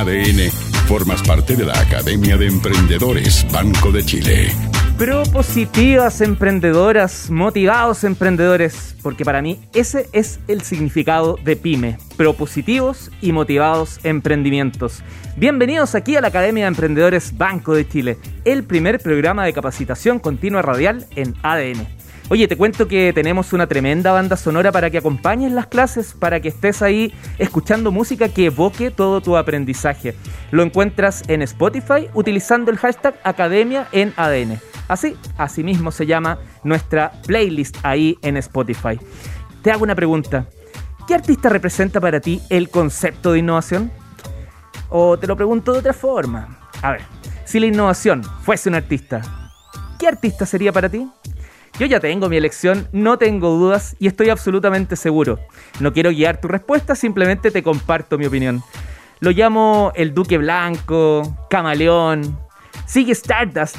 ADN, formas parte de la Academia de Emprendedores Banco de Chile. Propositivas emprendedoras, motivados emprendedores, porque para mí ese es el significado de PyME, propositivos y motivados emprendimientos. Bienvenidos aquí a la Academia de Emprendedores Banco de Chile, el primer programa de capacitación continua radial en ADN. Oye, te cuento que tenemos una tremenda banda sonora para que acompañes las clases, para que estés ahí escuchando música que evoque todo tu aprendizaje. Lo encuentras en Spotify utilizando el hashtag Academia en ADN. Así, así mismo se llama nuestra playlist ahí en Spotify. Te hago una pregunta. ¿Qué artista representa para ti el concepto de innovación? O te lo pregunto de otra forma. A ver, si la innovación fuese un artista, ¿qué artista sería para ti? Yo ya tengo mi elección, no tengo dudas y estoy absolutamente seguro. No quiero guiar tu respuesta, simplemente te comparto mi opinión. Lo llamo el Duque Blanco, Camaleón, sigue Stardust.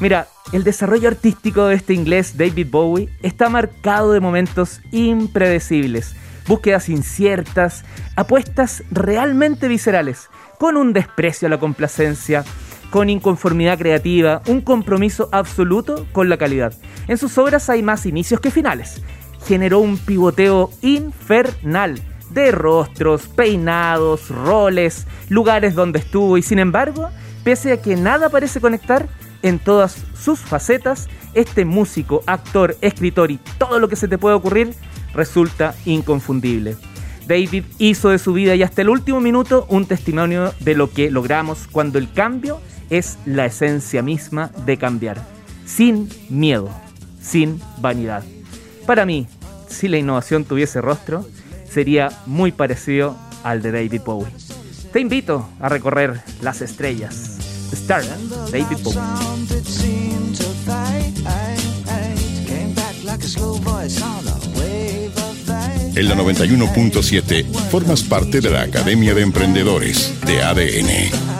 Mira, el desarrollo artístico de este inglés David Bowie está marcado de momentos impredecibles, búsquedas inciertas, apuestas realmente viscerales, con un desprecio a la complacencia, con inconformidad creativa, un compromiso absoluto con la calidad. En sus obras hay más inicios que finales. Generó un pivoteo infernal de rostros, peinados, roles, lugares donde estuvo y sin embargo, pese a que nada parece conectar, en todas sus facetas, este músico, actor, escritor y todo lo que se te puede ocurrir resulta inconfundible. David hizo de su vida y hasta el último minuto un testimonio de lo que logramos cuando el cambio es la esencia misma de cambiar, sin miedo, sin vanidad. Para mí, si la innovación tuviese rostro, sería muy parecido al de David Bowie. Te invito a recorrer las estrellas. Star, David Bowie. En la 91.7 formas parte de la Academia de Emprendedores de ADN.